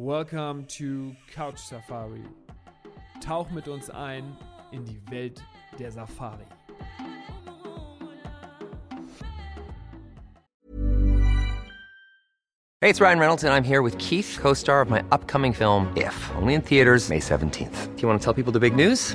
Welcome to Couch Safari. Tauch mit uns ein in die Welt der Safari. Hey, it's Ryan Reynolds, and I'm here with Keith, co star of my upcoming film, If, only in theaters, May 17th. Do you want to tell people the big news?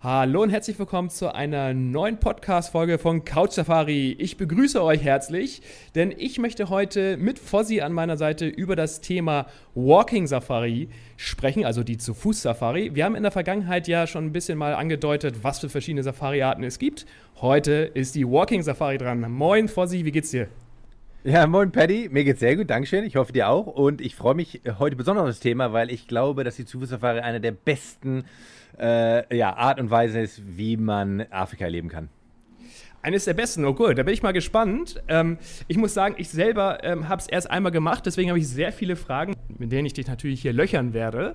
Hallo und herzlich willkommen zu einer neuen Podcast-Folge von Couch Safari. Ich begrüße euch herzlich, denn ich möchte heute mit Fossi an meiner Seite über das Thema Walking Safari sprechen, also die Zu-Fuß-Safari. Wir haben in der Vergangenheit ja schon ein bisschen mal angedeutet, was für verschiedene Safari-Arten es gibt. Heute ist die Walking Safari dran. Moin Fossi, wie geht's dir? Ja, moin Paddy, mir geht's sehr gut, Dankeschön. Ich hoffe dir auch. Und ich freue mich heute besonders auf das Thema, weil ich glaube, dass die Zu-Fuß-Safari eine der besten äh, ja, Art und Weise ist, wie man Afrika erleben kann. Eines der besten, oh gut, da bin ich mal gespannt. Ähm, ich muss sagen, ich selber ähm, habe es erst einmal gemacht, deswegen habe ich sehr viele Fragen, mit denen ich dich natürlich hier löchern werde.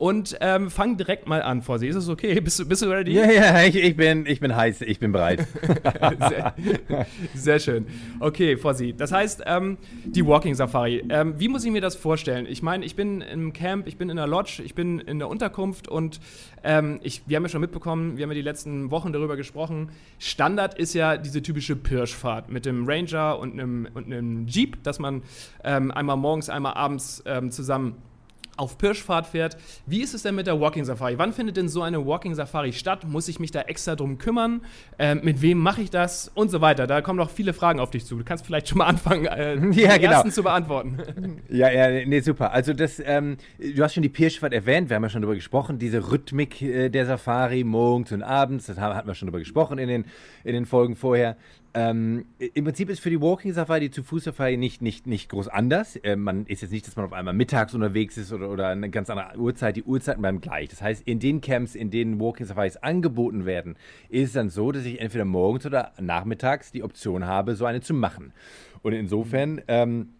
Und ähm, fang direkt mal an, Fossi. Ist es okay? Bist du, bist du ready? Ja, ja, ich, ich, bin, ich bin heiß, ich bin bereit. sehr, sehr, schön. Okay, Fossi. Das heißt, ähm, die Walking Safari. Ähm, wie muss ich mir das vorstellen? Ich meine, ich bin im Camp, ich bin in der Lodge, ich bin in der Unterkunft und ähm, ich, wir haben ja schon mitbekommen, wir haben ja die letzten Wochen darüber gesprochen. Standard ist ja diese typische Pirschfahrt mit dem Ranger und einem, und einem Jeep, dass man ähm, einmal morgens, einmal abends ähm, zusammen auf Pirschfahrt fährt. Wie ist es denn mit der Walking Safari? Wann findet denn so eine Walking Safari statt? Muss ich mich da extra drum kümmern? Ähm, mit wem mache ich das? Und so weiter. Da kommen noch viele Fragen auf dich zu. Du kannst vielleicht schon mal anfangen, äh, ja, die genau. ersten zu beantworten. Ja, ja, nee, super. Also das, ähm, du hast schon die Pirschfahrt erwähnt, wir haben ja schon darüber gesprochen, diese Rhythmik äh, der Safari morgens und abends, das haben, hatten wir schon darüber gesprochen in den, in den Folgen vorher. Ähm, Im Prinzip ist für die Walking Safari, die zu Fuß Safari nicht, nicht, nicht groß anders. Äh, man ist jetzt nicht, dass man auf einmal mittags unterwegs ist oder, oder eine ganz andere Uhrzeit. Die Uhrzeiten bleiben gleich. Das heißt, in den Camps, in denen Walking Safaris angeboten werden, ist es dann so, dass ich entweder morgens oder nachmittags die Option habe, so eine zu machen. Und insofern. Ähm,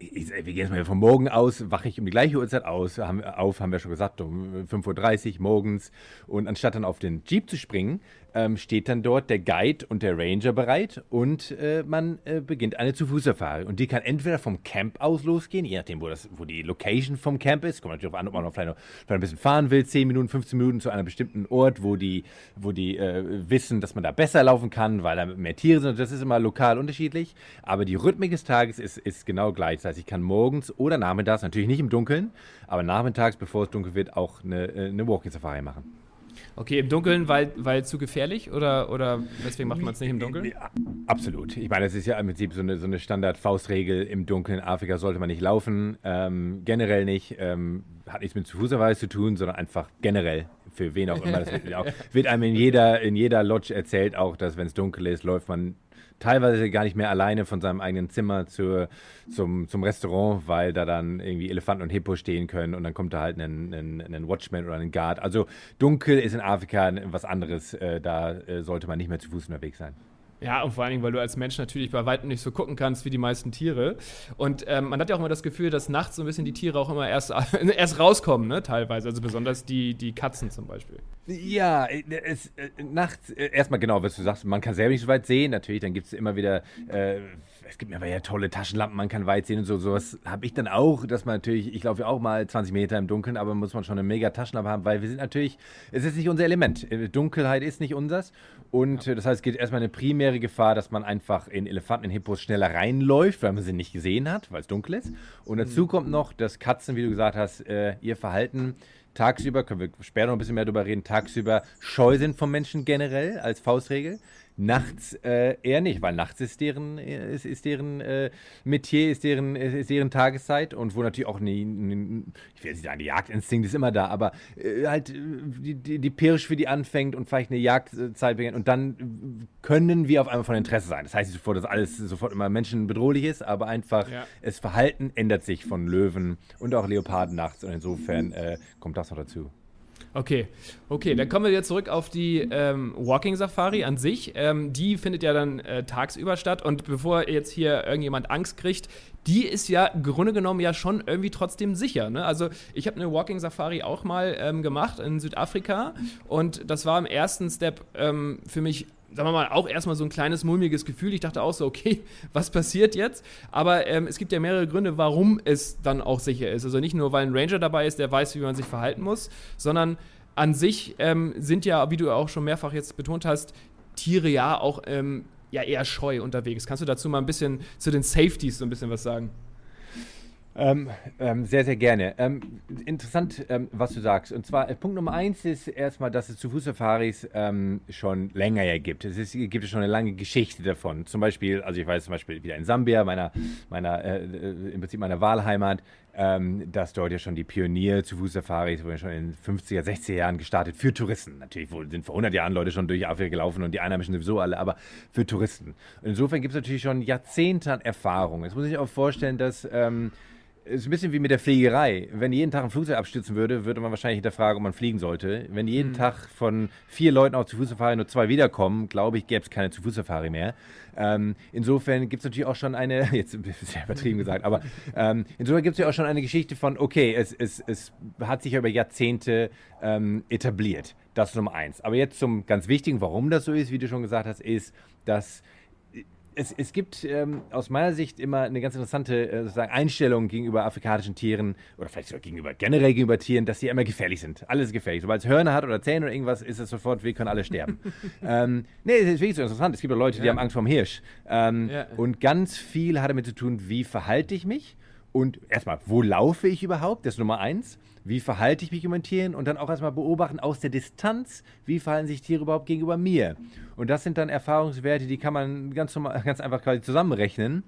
ich, wir gehen jetzt mal von morgen aus, wache ich um die gleiche Uhrzeit aus, haben, auf, haben wir schon gesagt, um 5.30 Uhr morgens. Und anstatt dann auf den Jeep zu springen, ähm, steht dann dort der Guide und der Ranger bereit und äh, man äh, beginnt eine Zu-Fuß-Safari. Und die kann entweder vom Camp aus losgehen, je nachdem, wo, das, wo die Location vom Camp ist. Kommt natürlich darauf an, ob man noch vielleicht, noch vielleicht ein bisschen fahren will, 10 Minuten, 15 Minuten zu einem bestimmten Ort, wo die, wo die äh, wissen, dass man da besser laufen kann, weil da mehr Tiere sind. Das ist immer lokal unterschiedlich. Aber die Rhythmik des Tages ist, ist genau gleich. Das heißt, ich kann morgens oder nachmittags, natürlich nicht im Dunkeln, aber nachmittags, bevor es dunkel wird, auch eine, äh, eine Walking-Safari machen. Okay, im Dunkeln, weil, weil zu gefährlich oder, oder weswegen macht man es nicht im Dunkeln? Absolut. Ich meine, das ist ja im Prinzip so eine, so eine Standard-Faustregel. Im Dunkeln in Afrika sollte man nicht laufen. Ähm, generell nicht. Ähm, hat nichts mit Fußerweis zu tun, sondern einfach generell für wen auch immer. Das wird, auch, wird einem in jeder, in jeder Lodge erzählt auch, dass wenn es dunkel ist, läuft man teilweise gar nicht mehr alleine von seinem eigenen Zimmer zur, zum, zum Restaurant, weil da dann irgendwie Elefanten und Hippos stehen können und dann kommt da halt ein, ein, ein Watchman oder ein Guard. Also dunkel ist in Afrika was anderes. Äh, da äh, sollte man nicht mehr zu Fuß unterwegs sein. Ja, und vor allen Dingen, weil du als Mensch natürlich bei weitem nicht so gucken kannst wie die meisten Tiere. Und ähm, man hat ja auch immer das Gefühl, dass nachts so ein bisschen die Tiere auch immer erst, erst rauskommen, ne, teilweise. Also besonders die, die Katzen zum Beispiel. Ja, es, äh, nachts, äh, erstmal genau, was du sagst, man kann selber nicht so weit sehen. Natürlich, dann gibt es immer wieder. Äh, es gibt aber ja tolle Taschenlampen, man kann weit sehen und so. Sowas habe ich dann auch, dass man natürlich, ich laufe ja auch mal 20 Meter im Dunkeln, aber muss man schon eine mega Taschenlampe haben, weil wir sind natürlich, es ist nicht unser Element. Äh, Dunkelheit ist nicht unseres. Und ja. das heißt, es geht erstmal eine primäre Gefahr, dass man einfach in Elefanten, in Hippos schneller reinläuft, weil man sie nicht gesehen hat, weil es dunkel ist. Und dazu mhm. kommt noch, dass Katzen, wie du gesagt hast, äh, ihr Verhalten tagsüber, können wir später noch ein bisschen mehr darüber reden, tagsüber scheu sind vom Menschen generell als Faustregel. Nachts äh, eher nicht, weil nachts ist deren, äh, ist, ist deren äh, Metier, ist deren, ist deren Tageszeit und wo natürlich auch, nie, nie, ich will nicht sagen, der Jagdinstinkt ist immer da, aber äh, halt äh, die, die, die Pirsch für die anfängt und vielleicht eine Jagdzeit beginnt und dann können wir auf einmal von Interesse sein. Das heißt nicht sofort, dass alles sofort immer menschenbedrohlich ist, aber einfach, ja. das Verhalten ändert sich von Löwen und auch Leoparden nachts und insofern äh, kommt das noch dazu. Okay, okay, dann kommen wir jetzt zurück auf die ähm, Walking Safari an sich. Ähm, die findet ja dann äh, tagsüber statt und bevor jetzt hier irgendjemand Angst kriegt, die ist ja im Grunde genommen ja schon irgendwie trotzdem sicher. Ne? Also ich habe eine Walking Safari auch mal ähm, gemacht in Südafrika und das war im ersten Step ähm, für mich sagen wir mal, auch erstmal so ein kleines mulmiges Gefühl. Ich dachte auch so, okay, was passiert jetzt? Aber ähm, es gibt ja mehrere Gründe, warum es dann auch sicher ist. Also nicht nur, weil ein Ranger dabei ist, der weiß, wie man sich verhalten muss, sondern an sich ähm, sind ja, wie du auch schon mehrfach jetzt betont hast, Tiere ja auch ähm, ja eher scheu unterwegs. Kannst du dazu mal ein bisschen zu den Safeties so ein bisschen was sagen? Ähm, ähm, sehr, sehr gerne. Ähm, interessant, ähm, was du sagst. Und zwar, äh, Punkt Nummer eins ist erstmal, dass es zu Fußsafaris ähm, schon länger ja gibt. Es ist, gibt schon eine lange Geschichte davon. Zum Beispiel, also ich weiß zum Beispiel wieder in Sambia, meiner, meiner äh, äh im Prinzip meiner Wahlheimat, ähm, dass dort ja schon die Pionier zu Fußsafaris wurden schon in den 50er, 60er Jahren gestartet für Touristen. Natürlich sind vor 100 Jahren Leute schon durch Afrika gelaufen und die Einheimischen sowieso alle, aber für Touristen. Insofern gibt es natürlich schon Jahrzehnte an Erfahrung. Jetzt muss ich auch vorstellen, dass ist ein bisschen wie mit der Fliegerei. Wenn jeden Tag ein Flugzeug abstürzen würde, würde man wahrscheinlich hinterfragen, ob man fliegen sollte. Wenn jeden mhm. Tag von vier Leuten auf zu Fußsafari nur zwei wiederkommen, glaube ich, gäbe es keine zu Fußsafari mehr. Ähm, insofern gibt es natürlich auch schon eine, jetzt sehr übertrieben gesagt, aber ähm, insofern gibt es ja auch schon eine Geschichte von, okay, es, es, es hat sich ja über Jahrzehnte ähm, etabliert. Das ist Nummer eins. Aber jetzt zum ganz Wichtigen, warum das so ist, wie du schon gesagt hast, ist, dass es, es gibt ähm, aus meiner Sicht immer eine ganz interessante äh, sozusagen Einstellung gegenüber afrikanischen Tieren oder vielleicht sogar gegenüber generell gegenüber Tieren, dass sie immer gefährlich sind. Alles gefährlich. Sobald es Hörner hat oder Zähne oder irgendwas, ist es sofort, wir können alle sterben. ähm, nee, es ist wirklich so interessant. Es gibt auch Leute, die ja. haben Angst vor dem Hirsch. Ähm, ja. Und ganz viel hat damit zu tun, wie verhalte ich mich und erstmal, wo laufe ich überhaupt? Das ist Nummer eins. Wie verhalte ich mich mit Tieren? Und dann auch erstmal beobachten aus der Distanz, wie verhalten sich Tiere überhaupt gegenüber mir? Und das sind dann Erfahrungswerte, die kann man ganz, ganz einfach quasi zusammenrechnen.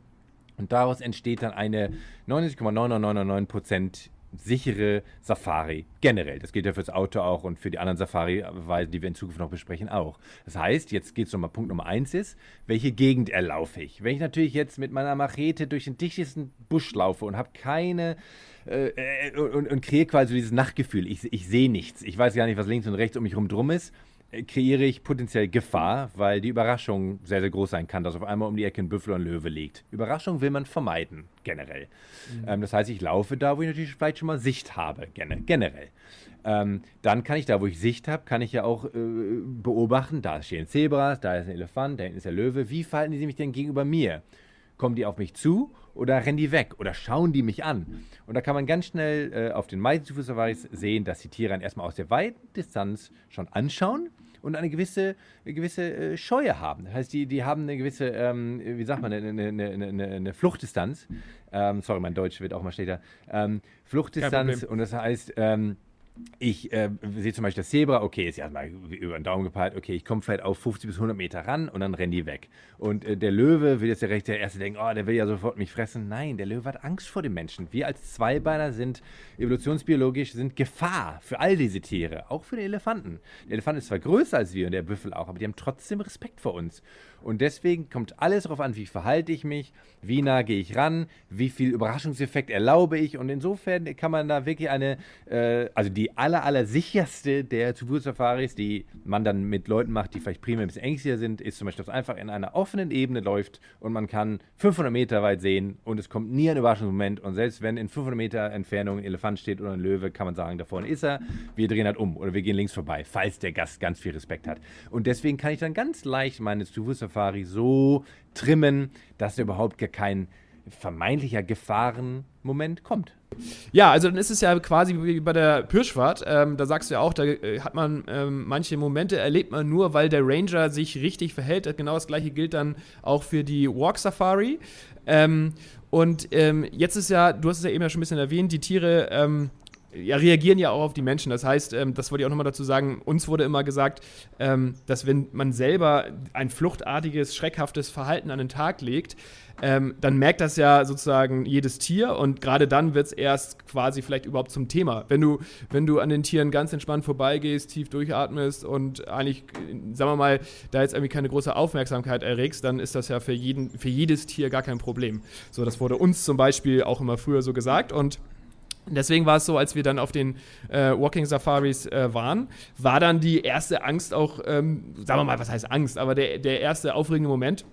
Und daraus entsteht dann eine 99,9999% sichere Safari generell. Das gilt ja fürs Auto auch und für die anderen Safari-Weisen, die wir in Zukunft noch besprechen, auch. Das heißt, jetzt geht es nochmal, Punkt Nummer eins ist, welche Gegend erlaufe ich? Wenn ich natürlich jetzt mit meiner Machete durch den dichtesten Busch laufe und habe keine äh, äh, und, und kreiere quasi dieses Nachtgefühl, ich, ich sehe nichts, ich weiß gar nicht, was links und rechts um mich herum drum ist, kreiere ich potenziell Gefahr, weil die Überraschung sehr, sehr groß sein kann, dass auf einmal um die Ecke ein Büffel und ein Löwe liegt. Überraschung will man vermeiden, generell. Mhm. Ähm, das heißt, ich laufe da, wo ich natürlich vielleicht schon mal Sicht habe, generell. Ähm, dann kann ich da, wo ich Sicht habe, kann ich ja auch äh, beobachten, da stehen Zebras, da ist ein Elefant, da hinten ist der Löwe. Wie verhalten die sich denn gegenüber mir? Kommen die auf mich zu oder rennen die weg oder schauen die mich an? Und da kann man ganz schnell äh, auf den meisten Safaris sehen, dass die Tiere dann erstmal aus der weiten Distanz schon anschauen und eine gewisse, eine gewisse äh, Scheue haben. Das heißt, die, die haben eine gewisse, ähm, wie sagt man, eine, eine, eine, eine Fluchtdistanz. Ähm, sorry, mein Deutsch wird auch mal schlechter. Ähm, Fluchtdistanz und das heißt, ähm, ich äh, sehe zum Beispiel das Zebra, okay, ist ja erstmal über den Daumen gepeilt, okay, ich komme vielleicht auf 50 bis 100 Meter ran und dann rennen die weg. Und äh, der Löwe will jetzt der recht der Erste denken, oh, der will ja sofort mich fressen. Nein, der Löwe hat Angst vor dem Menschen. Wir als Zweibeiner sind evolutionsbiologisch, sind Gefahr für all diese Tiere, auch für den Elefanten. Der Elefant ist zwar größer als wir und der Büffel auch, aber die haben trotzdem Respekt vor uns. Und deswegen kommt alles darauf an, wie verhalte ich mich, wie nah gehe ich ran, wie viel Überraschungseffekt erlaube ich. Und insofern kann man da wirklich eine, äh, also die aller, aller sicherste der Zufuhrsafaris, die man dann mit Leuten macht, die vielleicht primär ein bisschen ängstlicher sind, ist zum Beispiel, dass einfach in einer offenen Ebene läuft und man kann 500 Meter weit sehen und es kommt nie ein Überraschungsmoment. Und selbst wenn in 500 Meter Entfernung ein Elefant steht oder ein Löwe, kann man sagen, da vorne ist er, wir drehen halt um oder wir gehen links vorbei, falls der Gast ganz viel Respekt hat. Und deswegen kann ich dann ganz leicht meine Zufuhrsafaris Safari so trimmen, dass da überhaupt gar kein vermeintlicher Gefahrenmoment kommt. Ja, also dann ist es ja quasi wie bei der Pirschfahrt. Ähm, da sagst du ja auch, da äh, hat man ähm, manche Momente erlebt man nur, weil der Ranger sich richtig verhält. Genau das gleiche gilt dann auch für die Walk Safari. Ähm, und ähm, jetzt ist ja, du hast es ja eben ja schon ein bisschen erwähnt, die Tiere ähm, ja, reagieren ja auch auf die Menschen. Das heißt, ähm, das wollte ich auch nochmal dazu sagen, uns wurde immer gesagt, ähm, dass wenn man selber ein fluchtartiges, schreckhaftes Verhalten an den Tag legt, ähm, dann merkt das ja sozusagen jedes Tier und gerade dann wird es erst quasi vielleicht überhaupt zum Thema. Wenn du, wenn du an den Tieren ganz entspannt vorbeigehst, tief durchatmest und eigentlich, sagen wir mal, da jetzt irgendwie keine große Aufmerksamkeit erregst, dann ist das ja für, jeden, für jedes Tier gar kein Problem. So, das wurde uns zum Beispiel auch immer früher so gesagt und Deswegen war es so, als wir dann auf den äh, Walking Safaris äh, waren, war dann die erste Angst auch, ähm, sagen wir mal, was heißt Angst, aber der, der erste aufregende Moment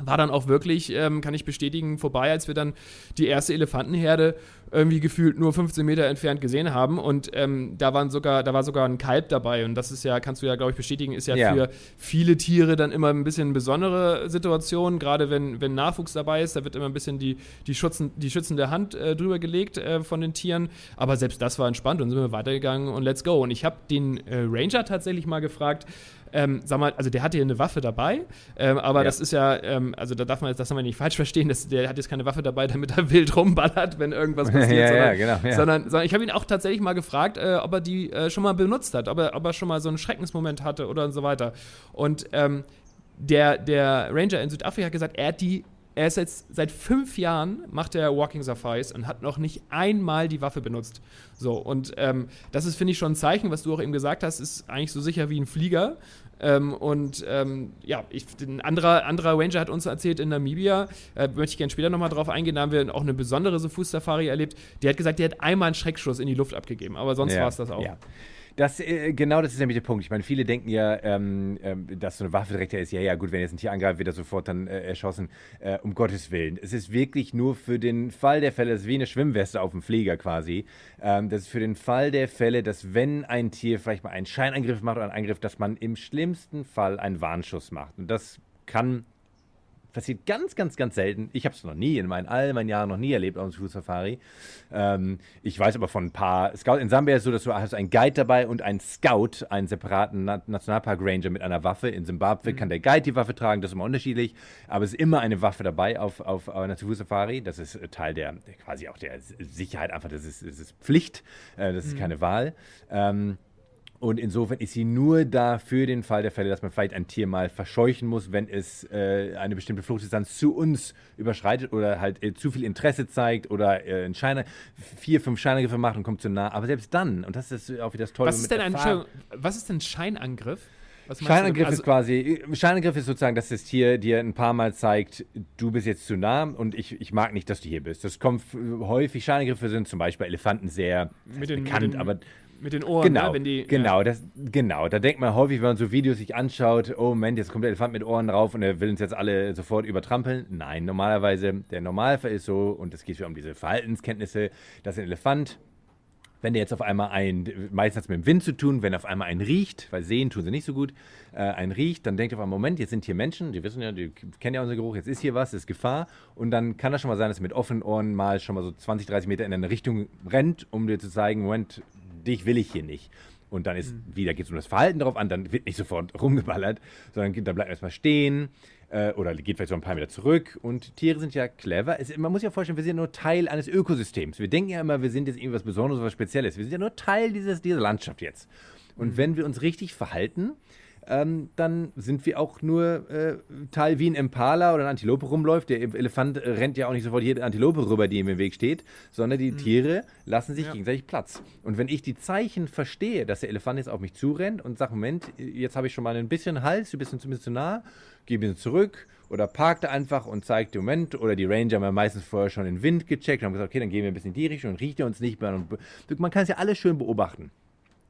war dann auch wirklich, ähm, kann ich bestätigen, vorbei, als wir dann die erste Elefantenherde irgendwie gefühlt nur 15 Meter entfernt gesehen haben. Und ähm, da, waren sogar, da war sogar ein Kalb dabei. Und das ist ja, kannst du ja, glaube ich, bestätigen, ist ja, ja, für viele Tiere dann immer ein bisschen eine besondere Situation. Gerade wenn, wenn Nachwuchs dabei ist, da wird immer ein bisschen die, die, Schutzen, die schützende Hand äh, drüber gelegt äh, von den Tieren. Aber selbst das war entspannt und sind wir weitergegangen und let's go. Und ich habe den äh, Ranger tatsächlich mal gefragt, ähm, sag mal, also der hatte hier eine Waffe dabei, ähm, aber ja. das ist ja, ähm, also da darf man jetzt, das haben wir nicht falsch verstehen, dass, der hat jetzt keine Waffe dabei, damit er wild rumballert, wenn irgendwas passiert, ja, sondern, ja, genau, sondern, sondern, ich habe ihn auch tatsächlich mal gefragt, äh, ob er die äh, schon mal benutzt hat, ob er, ob er schon mal so einen Schreckensmoment hatte oder und so weiter. Und ähm, der, der Ranger in Südafrika hat gesagt, er hat die er ist jetzt seit fünf Jahren macht er Walking Safaris und hat noch nicht einmal die Waffe benutzt. So, und ähm, das ist, finde ich, schon ein Zeichen, was du auch eben gesagt hast, ist eigentlich so sicher wie ein Flieger. Ähm, und ähm, ja, ich, ein anderer, anderer Ranger hat uns erzählt in Namibia, äh, möchte ich gerne später nochmal drauf eingehen, da haben wir auch eine besondere so Fuß-Safari erlebt. Der hat gesagt, der hat einmal einen Schreckschuss in die Luft abgegeben, aber sonst ja, war es das auch. Ja. Das, äh, genau das ist nämlich der Punkt. Ich meine, viele denken ja, ähm, ähm, dass so eine Waffe direkt ist, ja, ja, gut, wenn jetzt ein Tier angreift, wird er sofort dann äh, erschossen. Äh, um Gottes Willen. Es ist wirklich nur für den Fall der Fälle, das ist wie eine Schwimmweste auf dem Flieger quasi. Ähm, das ist für den Fall der Fälle, dass wenn ein Tier vielleicht mal einen Scheinangriff macht oder einen Angriff, dass man im schlimmsten Fall einen Warnschuss macht. Und das kann passiert ganz, ganz, ganz selten. Ich habe es noch nie in meinen all meinen Jahren noch nie erlebt auf einem Fuß-Safari. Ähm, ich weiß aber von ein paar Scouts. In Sambia ist es so, dass du hast einen Guide dabei und einen Scout, einen separaten Na Nationalpark-Ranger mit einer Waffe. In Simbabwe mhm. kann der Guide die Waffe tragen, das ist immer unterschiedlich. Aber es ist immer eine Waffe dabei auf, auf, einer Fuß-Safari. Das ist Teil der, quasi auch der Sicherheit einfach. Das ist, das ist Pflicht. Äh, das ist mhm. keine Wahl. Ähm, und insofern ist sie nur da für den Fall der Fälle, dass man vielleicht ein Tier mal verscheuchen muss, wenn es äh, eine bestimmte Fluchtdistanz zu uns überschreitet oder halt äh, zu viel Interesse zeigt oder äh, ein Scheine, vier, fünf Scheinangriffe macht und kommt zu nah. Aber selbst dann, und das ist auch wieder das Tolle was ist denn ein, Was ist denn Scheinangriff? Scheinangriff also, ist quasi, Scheinangriff ist sozusagen, dass das Tier dir ein paar Mal zeigt, du bist jetzt zu nah und ich, ich mag nicht, dass du hier bist. Das kommt häufig, Scheinangriffe sind zum Beispiel Elefanten sehr den, bekannt, den, aber mit den Ohren, genau, ne? wenn die. Genau, ja. das, genau. Da denkt man häufig, wenn man so Videos sich anschaut, oh Moment, jetzt kommt der Elefant mit Ohren drauf und er will uns jetzt alle sofort übertrampeln. Nein, normalerweise, der Normalfall ist so, und es geht ja um diese Verhaltenskenntnisse, dass ein Elefant wenn der jetzt auf einmal ein, meistens mit dem Wind zu tun, wenn auf einmal ein riecht, weil sehen tun sie nicht so gut, äh, ein riecht, dann denkt er auf einen Moment, jetzt sind hier Menschen, die wissen ja, die kennen ja unseren Geruch, jetzt ist hier was, ist Gefahr. Und dann kann das schon mal sein, dass er mit offenen Ohren mal schon mal so 20, 30 Meter in eine Richtung rennt, um dir zu zeigen, Moment, dich will ich hier nicht. Und dann ist mhm. wieder, geht es um das Verhalten darauf an, dann wird nicht sofort rumgeballert, sondern dann bleibt erstmal stehen äh, oder geht vielleicht so ein paar Meter zurück. Und Tiere sind ja clever. Es, man muss ja vorstellen, wir sind ja nur Teil eines Ökosystems. Wir denken ja immer, wir sind jetzt irgendwas Besonderes, was Spezielles. Wir sind ja nur Teil dieses, dieser Landschaft jetzt. Und mhm. wenn wir uns richtig verhalten, ähm, dann sind wir auch nur äh, Teil wie ein Impala oder ein Antilope rumläuft. Der Elefant rennt ja auch nicht sofort jede Antilope rüber, die ihm im Weg steht, sondern die mhm. Tiere lassen sich ja. gegenseitig Platz. Und wenn ich die Zeichen verstehe, dass der Elefant jetzt auf mich zurennt und sagt, Moment, jetzt habe ich schon mal ein bisschen Hals, du bist ein bisschen zu nah, geh ein bisschen zurück, oder parkt einfach und zeigt den Moment. Oder die Ranger haben ja meistens vorher schon den Wind gecheckt und haben gesagt, okay, dann gehen wir ein bisschen in die Richtung und riecht er uns nicht mehr. Und man kann es ja alles schön beobachten.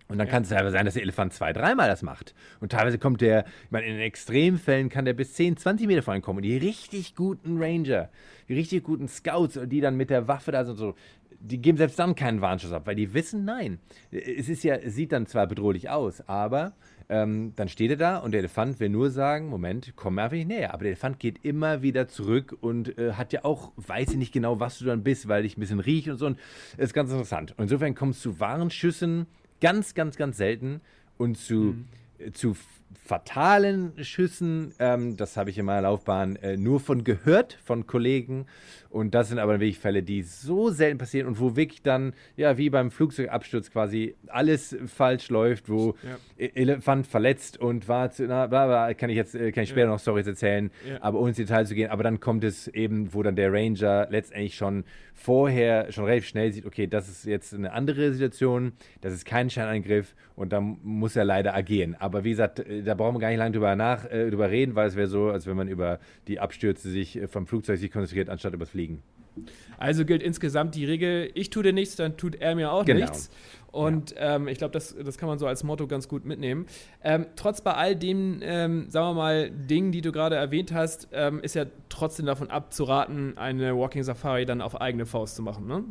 Und dann ja. kann es teilweise sein, dass der Elefant zwei, dreimal das macht. Und teilweise kommt der, ich meine, in den Extremfällen kann der bis 10, 20 Meter vor kommen. Und die richtig guten Ranger, die richtig guten Scouts, die dann mit der Waffe da sind, so, die geben selbst dann keinen Warnschuss ab, weil die wissen, nein. Es ist ja, es sieht dann zwar bedrohlich aus, aber ähm, dann steht er da und der Elefant will nur sagen, Moment, komm mir einfach nicht näher. Aber der Elefant geht immer wieder zurück und äh, hat ja auch, weiß ich nicht genau, was du dann bist, weil ich ein bisschen rieche und so. Und das ist ganz interessant. Und insofern kommst du zu Warnschüssen Ganz, ganz, ganz selten. Und zu, mhm. zu fatalen Schüssen, ähm, das habe ich in meiner Laufbahn äh, nur von gehört, von Kollegen. Und das sind aber wirklich Fälle, die so selten passieren und wo wirklich dann, ja, wie beim Flugzeugabsturz quasi alles falsch läuft, wo ja. E-, Elefant verletzt und war, zu, na, bla, bla, kann ich jetzt, äh, kann ich später ja. noch Stories erzählen, ja. aber ohne ins Detail zu gehen. Aber dann kommt es eben, wo dann der Ranger letztendlich schon vorher, schon relativ schnell sieht, okay, das ist jetzt eine andere Situation, das ist kein Scheinangriff und dann muss er leider agieren. Aber wie gesagt, äh, da brauchen wir gar nicht lange drüber, nach, äh, drüber reden, weil es wäre so, als wenn man über die Abstürze sich äh, vom Flugzeug sich konzentriert, anstatt über das Fliegen. Also gilt insgesamt die Regel, ich tue dir nichts, dann tut er mir auch Genau. nichts. Und ähm, ich glaube, das, das kann man so als Motto ganz gut mitnehmen. Ähm, trotz bei all den, ähm, sagen wir mal, Dingen, die du gerade erwähnt hast, ähm, ist ja trotzdem davon abzuraten, eine Walking Safari dann auf eigene Faust zu machen, ne?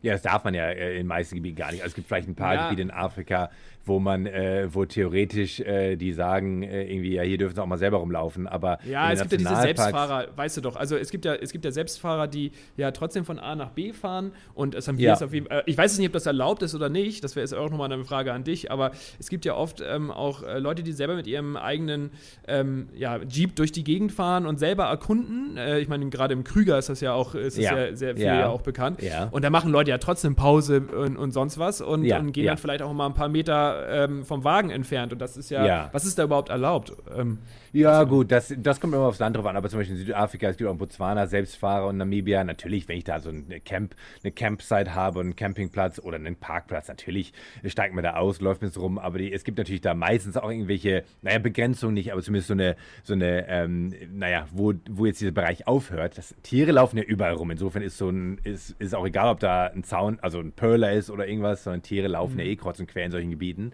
Ja, das darf man ja äh, in den meisten Gebieten gar nicht. Also es gibt vielleicht ein paar Ja. Gebiete in Afrika, wo man, äh, wo theoretisch äh, die sagen, äh, irgendwie, ja, hier dürfen sie auch mal selber rumlaufen, aber Ja, es gibt ja diese Selbstfahrer, weißt du doch. Also es gibt ja, es gibt ja Selbstfahrer, die ja trotzdem von A nach B fahren und es haben wir Ja. jetzt auf jeden äh, Ich weiß es nicht, ob das erlaubt ist oder nicht. Das wäre jetzt auch nochmal eine Frage an dich. Aber es gibt ja oft ähm, auch äh, Leute, die selber mit ihrem eigenen ähm, ja, Jeep durch die Gegend fahren und selber erkunden. Äh, ich meine, gerade im Krüger ist das ja auch, ist das Ja. ja. sehr viel Ja. ja. auch bekannt. Ja. Und da machen Leute ja trotzdem Pause und, und sonst was und, Ja, und gehen ja. dann vielleicht auch mal ein paar Meter ähm, vom Wagen entfernt. Und das ist ja, Ja. was ist da überhaupt erlaubt? Ähm, Ja, gut, das, das kommt immer aufs Land drauf an, aber zum Beispiel in Südafrika, es gibt auch in Botswana Selbstfahrer und Namibia. Natürlich, wenn ich da so eine, Camp, eine Campsite habe und einen Campingplatz oder einen Parkplatz, natürlich steigt man da aus, läuft mit rum, aber die, es gibt natürlich da meistens auch irgendwelche, naja, Begrenzungen nicht, aber zumindest so eine, so eine ähm, naja, wo, wo jetzt dieser Bereich aufhört. Das, Tiere laufen ja überall rum, insofern ist so ein, ist, ist auch egal, ob da ein Zaun, also ein Perler ist oder irgendwas, sondern Tiere laufen ja eh kreuz und quer in solchen Gebieten.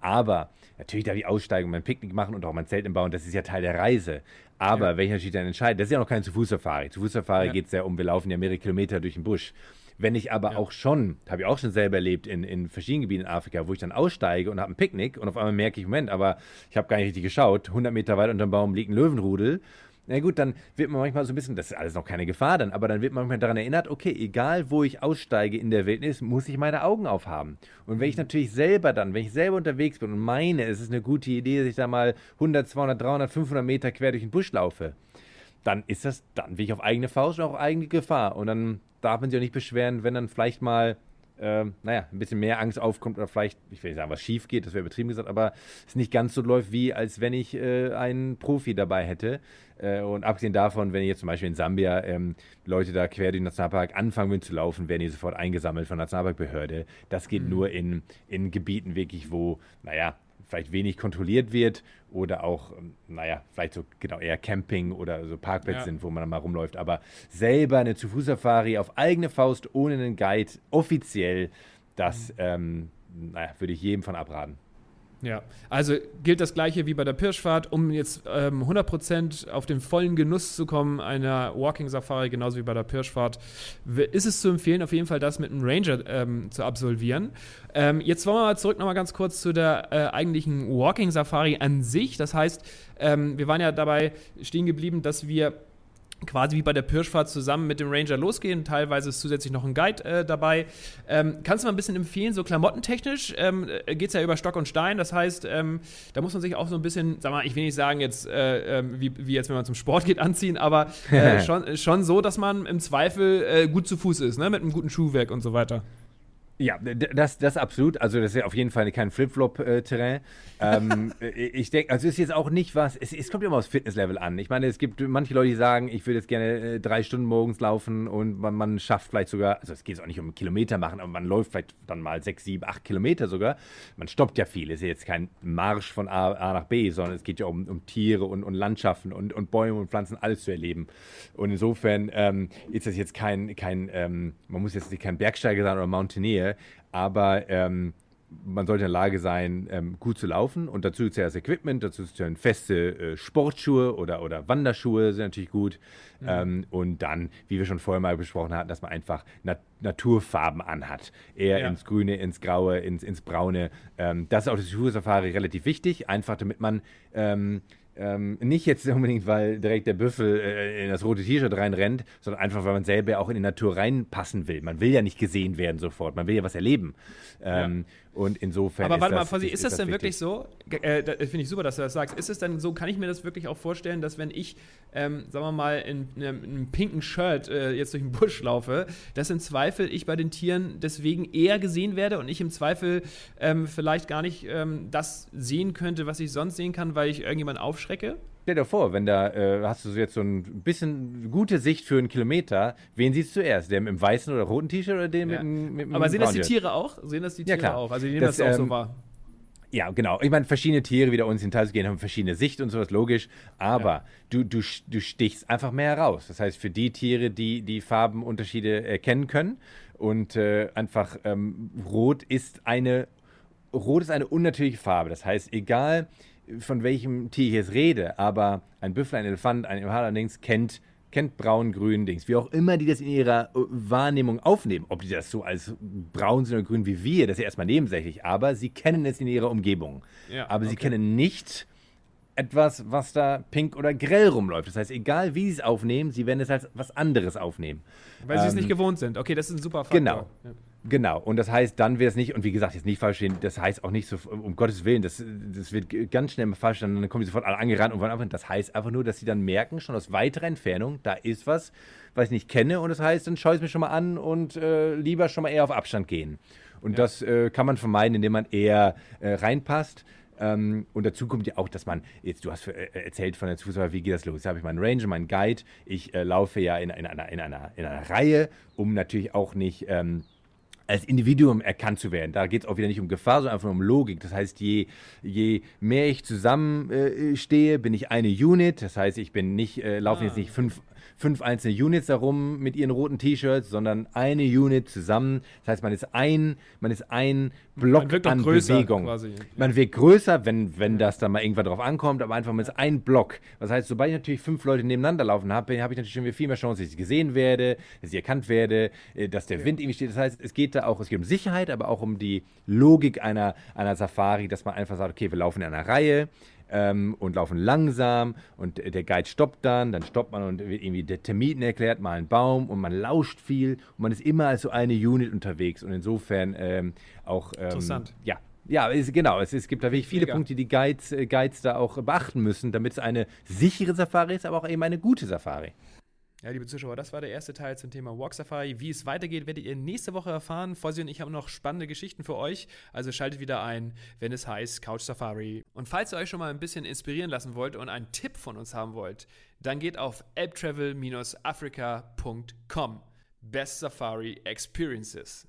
Aber natürlich darf ich aussteigen und mein Picknick machen und auch mein Zelt bauen, das ist ja Teil der Reise. Aber ich natürlich dann entscheide, das ist ja noch kein Zu-Fuß-Safari. Zu-Fuß-Safari Ja. geht es ja um, wir laufen ja mehrere Kilometer durch den Busch. Wenn ich aber auch schon, habe ich auch schon selber erlebt in, in verschiedenen Gebieten in Afrika, wo ich dann aussteige und habe ein Picknick und auf einmal merke ich, Moment, aber ich habe gar nicht richtig geschaut, 100 Meter weit unter dem Baum liegt ein Löwenrudel. Na gut, dann wird man manchmal so ein bisschen, das ist alles noch keine Gefahr dann, aber dann wird man manchmal daran erinnert, okay, egal wo ich aussteige in der Wildnis, muss ich meine Augen aufhaben. Und wenn ich natürlich selber dann, wenn ich selber unterwegs bin und meine, es ist eine gute Idee, dass ich da mal 100, 200, 300, 500 Meter quer durch den Busch laufe, dann ist das, dann will ich auf eigene Faust und auch eigene Gefahr. Und dann darf man sich auch nicht beschweren, wenn dann vielleicht mal, ähm, naja, ein bisschen mehr Angst aufkommt oder vielleicht, ich will nicht sagen, was schief geht, das wäre übertrieben gesagt, aber es nicht ganz so läuft, wie als wenn ich äh, einen Profi dabei hätte. Äh, und abgesehen davon, wenn jetzt zum Beispiel in Sambia ähm, Leute da quer durch den Nationalpark anfangen würden zu laufen, werden die sofort eingesammelt von der Nationalparkbehörde. Das geht nur in, in Gebieten wirklich, wo, naja, vielleicht wenig kontrolliert wird oder auch, ähm, naja, vielleicht so genau eher Camping oder so Parkplätze Ja. sind, wo man dann mal rumläuft. Aber selber eine Zu-Fuß-Safari auf eigene Faust ohne einen Guide offiziell, das ähm, naja, würde ich jedem von abraten. Ja, also gilt das gleiche wie bei der Pirschfahrt, um jetzt ähm, 100% auf den vollen Genuss zu kommen einer Walking Safari, genauso wie bei der Pirschfahrt, ist es zu empfehlen, auf jeden Fall das mit einem Ranger ähm, zu absolvieren. Ähm, jetzt wollen wir mal zurück nochmal ganz kurz zu der äh, eigentlichen Walking Safari an sich. Das heißt, ähm, wir waren ja dabei stehen geblieben, dass wir quasi wie bei der Pirschfahrt zusammen mit dem Ranger losgehen. Teilweise ist zusätzlich noch ein Guide äh, dabei. Ähm, kannst du mal ein bisschen empfehlen, so klamottentechnisch ähm, geht es ja über Stock und Stein. Das heißt, ähm, da muss man sich auch so ein bisschen, sag mal, ich will nicht sagen jetzt, äh, ähm, wie, wie jetzt, wenn man zum Sport geht, anziehen, aber äh, schon, schon so, dass man im Zweifel äh, gut zu Fuß ist, ne? mit einem guten Schuhwerk und so weiter. Ja, das, das absolut. Also das ist ja auf jeden Fall kein Flip-Flop-Terrain. ähm, äh, ich denke, also es ist jetzt auch nicht was, es, es kommt immer aufs Fitnesslevel an. Ich meine, es gibt manche Leute, die sagen, ich würde jetzt gerne äh, drei Stunden morgens laufen und man, man schafft vielleicht sogar, also es geht auch nicht um Kilometer machen, aber man läuft vielleicht dann mal sechs, sieben, acht Kilometer sogar. Man stoppt ja viel. Es ist ja jetzt kein Marsch von A, A nach B, sondern es geht ja um, um Tiere und, und Landschaften und, und Bäume und Pflanzen, alles zu erleben. Und insofern ähm, ist das jetzt kein, kein ähm, man muss jetzt nicht kein Bergsteiger sein oder Mountaineer, aber ähm, man sollte in der Lage sein, ähm, gut zu laufen. Und dazu zählt das Equipment, dazu zählen feste äh, Sportschuhe oder, oder Wanderschuhe sind natürlich gut. Ähm, und dann, wie wir schon vorher mal besprochen hatten, dass man einfach Nat Naturfarben anhat. Eher Ja. ins Grüne, ins Graue, ins, ins Braune. Ähm, das ist auch für die Safari relativ wichtig, einfach damit man ähm, nicht jetzt unbedingt, weil direkt der Büffel äh, in das rote T-Shirt reinrennt, sondern einfach, weil man selber auch in die Natur reinpassen will. Man will ja nicht gesehen werden sofort, man will ja was erleben. Ähm, Und insofern. Aber ist warte mal, Fossi, ist, das denn wirklich so? Äh, da- Finde ich super, dass du das sagst. Ist es denn so, kann ich mir das wirklich auch vorstellen, dass wenn ich, ähm, sagen wir mal, in, einem- in einem pinken Shirt äh, jetzt durch den Busch laufe, dass im Zweifel ich bei den Tieren deswegen eher gesehen werde und ich im Zweifel ähm, vielleicht gar nicht ähm, das sehen könnte, was ich sonst sehen kann, weil ich irgendjemanden aufschrecke? Stell dir vor, wenn da äh, hast du so jetzt so ein bisschen gute Sicht für einen Kilometer, wen siehst du zuerst? Der mit dem weißen oder roten T-Shirt oder den Ja. mit dem Aber sehen das die Tiere auch? Sehen das die Ja, Tiere klar. auch? Also die nehmen das, Das, auch so ähm, wahr. Ja, genau. Ich meine, verschiedene Tiere, wie da uns in Teils gehen, haben verschiedene Sicht und sowas, logisch. Aber ja. du, du, du stichst einfach mehr heraus. Das heißt, für die Tiere, die die Farbenunterschiede erkennen können und äh, einfach ähm, Rot ist eine Rot ist eine unnatürliche Farbe. Das heißt, egal von welchem Tier ich jetzt rede, aber ein Büffel, ein Elefant, ein allerdings kennt kennt braun, grün, Dings, wie auch immer die das in ihrer äh, Wahrnehmung aufnehmen. Ob die das so als braun sind oder grün wie wir, das ist ja erstmal nebensächlich, aber sie kennen es in ihrer Umgebung. Ja, aber okay. sie kennen nicht etwas, was da pink oder grell rumläuft. Das heißt, egal wie sie es aufnehmen, sie werden es als was anderes aufnehmen. Weil ähm, sie es nicht ähm, gewohnt sind. Okay, das ist ein super Faktor. Genau. Ja. Genau, und das heißt, dann wäre es nicht, und wie gesagt, jetzt nicht falsch stehen, das heißt auch nicht so, um Gottes Willen, das, das wird ganz schnell falsch, dann kommen die sofort alle angerannt und wollen einfach, das heißt einfach nur, dass sie dann merken, schon aus weiterer Entfernung, da ist was, was ich nicht kenne, und das heißt, dann schaue ich es mir schon mal an und äh, lieber schon mal eher auf Abstand gehen. Und ja. das äh, kann man vermeiden, indem man eher äh, reinpasst. Ähm, und dazu kommt ja auch, dass man, jetzt du hast für, äh, erzählt von der Zuschauer, wie geht das los? Da habe ich meinen Ranger, meinen Guide. Ich äh, laufe ja in, in, einer, in, einer, in einer Reihe, um natürlich auch nicht ähm, als Individuum erkannt zu werden. Da geht es auch wieder nicht um Gefahr, sondern einfach um Logik. Das heißt, je, je mehr ich zusammenstehe, äh, bin ich eine Unit. Das heißt, ich bin nicht, äh, laufen ah. jetzt nicht fünf fünf einzelne Units darum mit ihren roten T-Shirts, sondern eine Unit zusammen. Das heißt, man ist ein, man ist ein Block man an Bewegung. Quasi. Man wird größer, wenn, wenn das dann mal irgendwann drauf ankommt, aber einfach man ist ein Block. Das heißt, sobald ich natürlich fünf Leute nebeneinander laufen habe, habe ich natürlich schon viel mehr Chance, dass ich gesehen werde, dass ich erkannt werde, äh, dass der Wind irgendwie steht. Das heißt, es geht da auch, es geht um Sicherheit, aber auch um die Logik einer, einer Safari, dass man einfach sagt, okay, wir laufen in einer Reihe ähm, und laufen langsam und der Guide stoppt dann, dann stoppt man und wird irgendwie der Termiten erklärt, mal ein Baum und man lauscht viel und man ist immer als so eine Unit unterwegs und insofern ähm, auch ähm, interessant. Ja, ja, es, genau. Es, es, gibt da wirklich viele Mega. Punkte, die Guides, äh, Guides da auch beachten müssen, damit es eine sichere Safari ist, aber auch eben eine gute Safari. Ja, liebe Zuschauer, das war der erste Teil zum Thema Walk Safari. Wie es weitergeht, werdet ihr nächste Woche erfahren. Fossi und ich haben noch spannende Geschichten für euch. Also schaltet wieder ein, wenn es heißt Couch Safari. Und falls ihr euch schon mal ein bisschen inspirieren lassen wollt und einen Tipp von uns haben wollt, dann geht auf apptravel-africa.com. Best Safari Experiences.